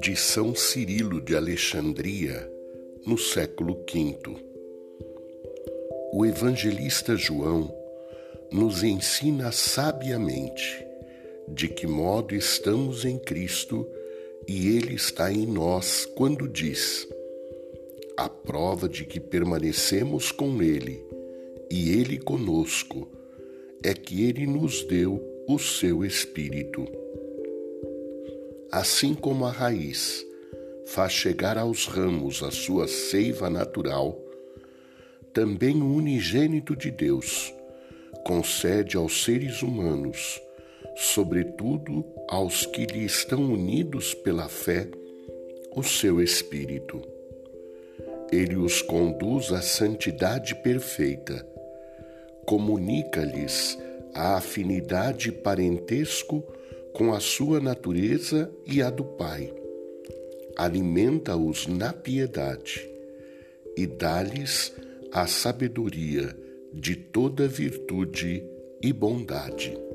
De São Cirilo de Alexandria, no século V. O evangelista João nos ensina sabiamente de que modo estamos em Cristo e Ele está em nós quando diz: A prova de que permanecemos com Ele e Ele conosco é que Ele nos deu o seu Espírito. Assim como a raiz faz chegar aos ramos a sua seiva natural, também o unigênito de Deus concede aos seres humanos sobretudo aos que lhe estão unidos pela fé, o seu Espírito. Ele os conduz à santidade perfeita, comunica-lhes a afinidade parentesco com a sua natureza e a do Pai, alimenta-os na piedade e dá-lhes a sabedoria de toda virtude e bondade.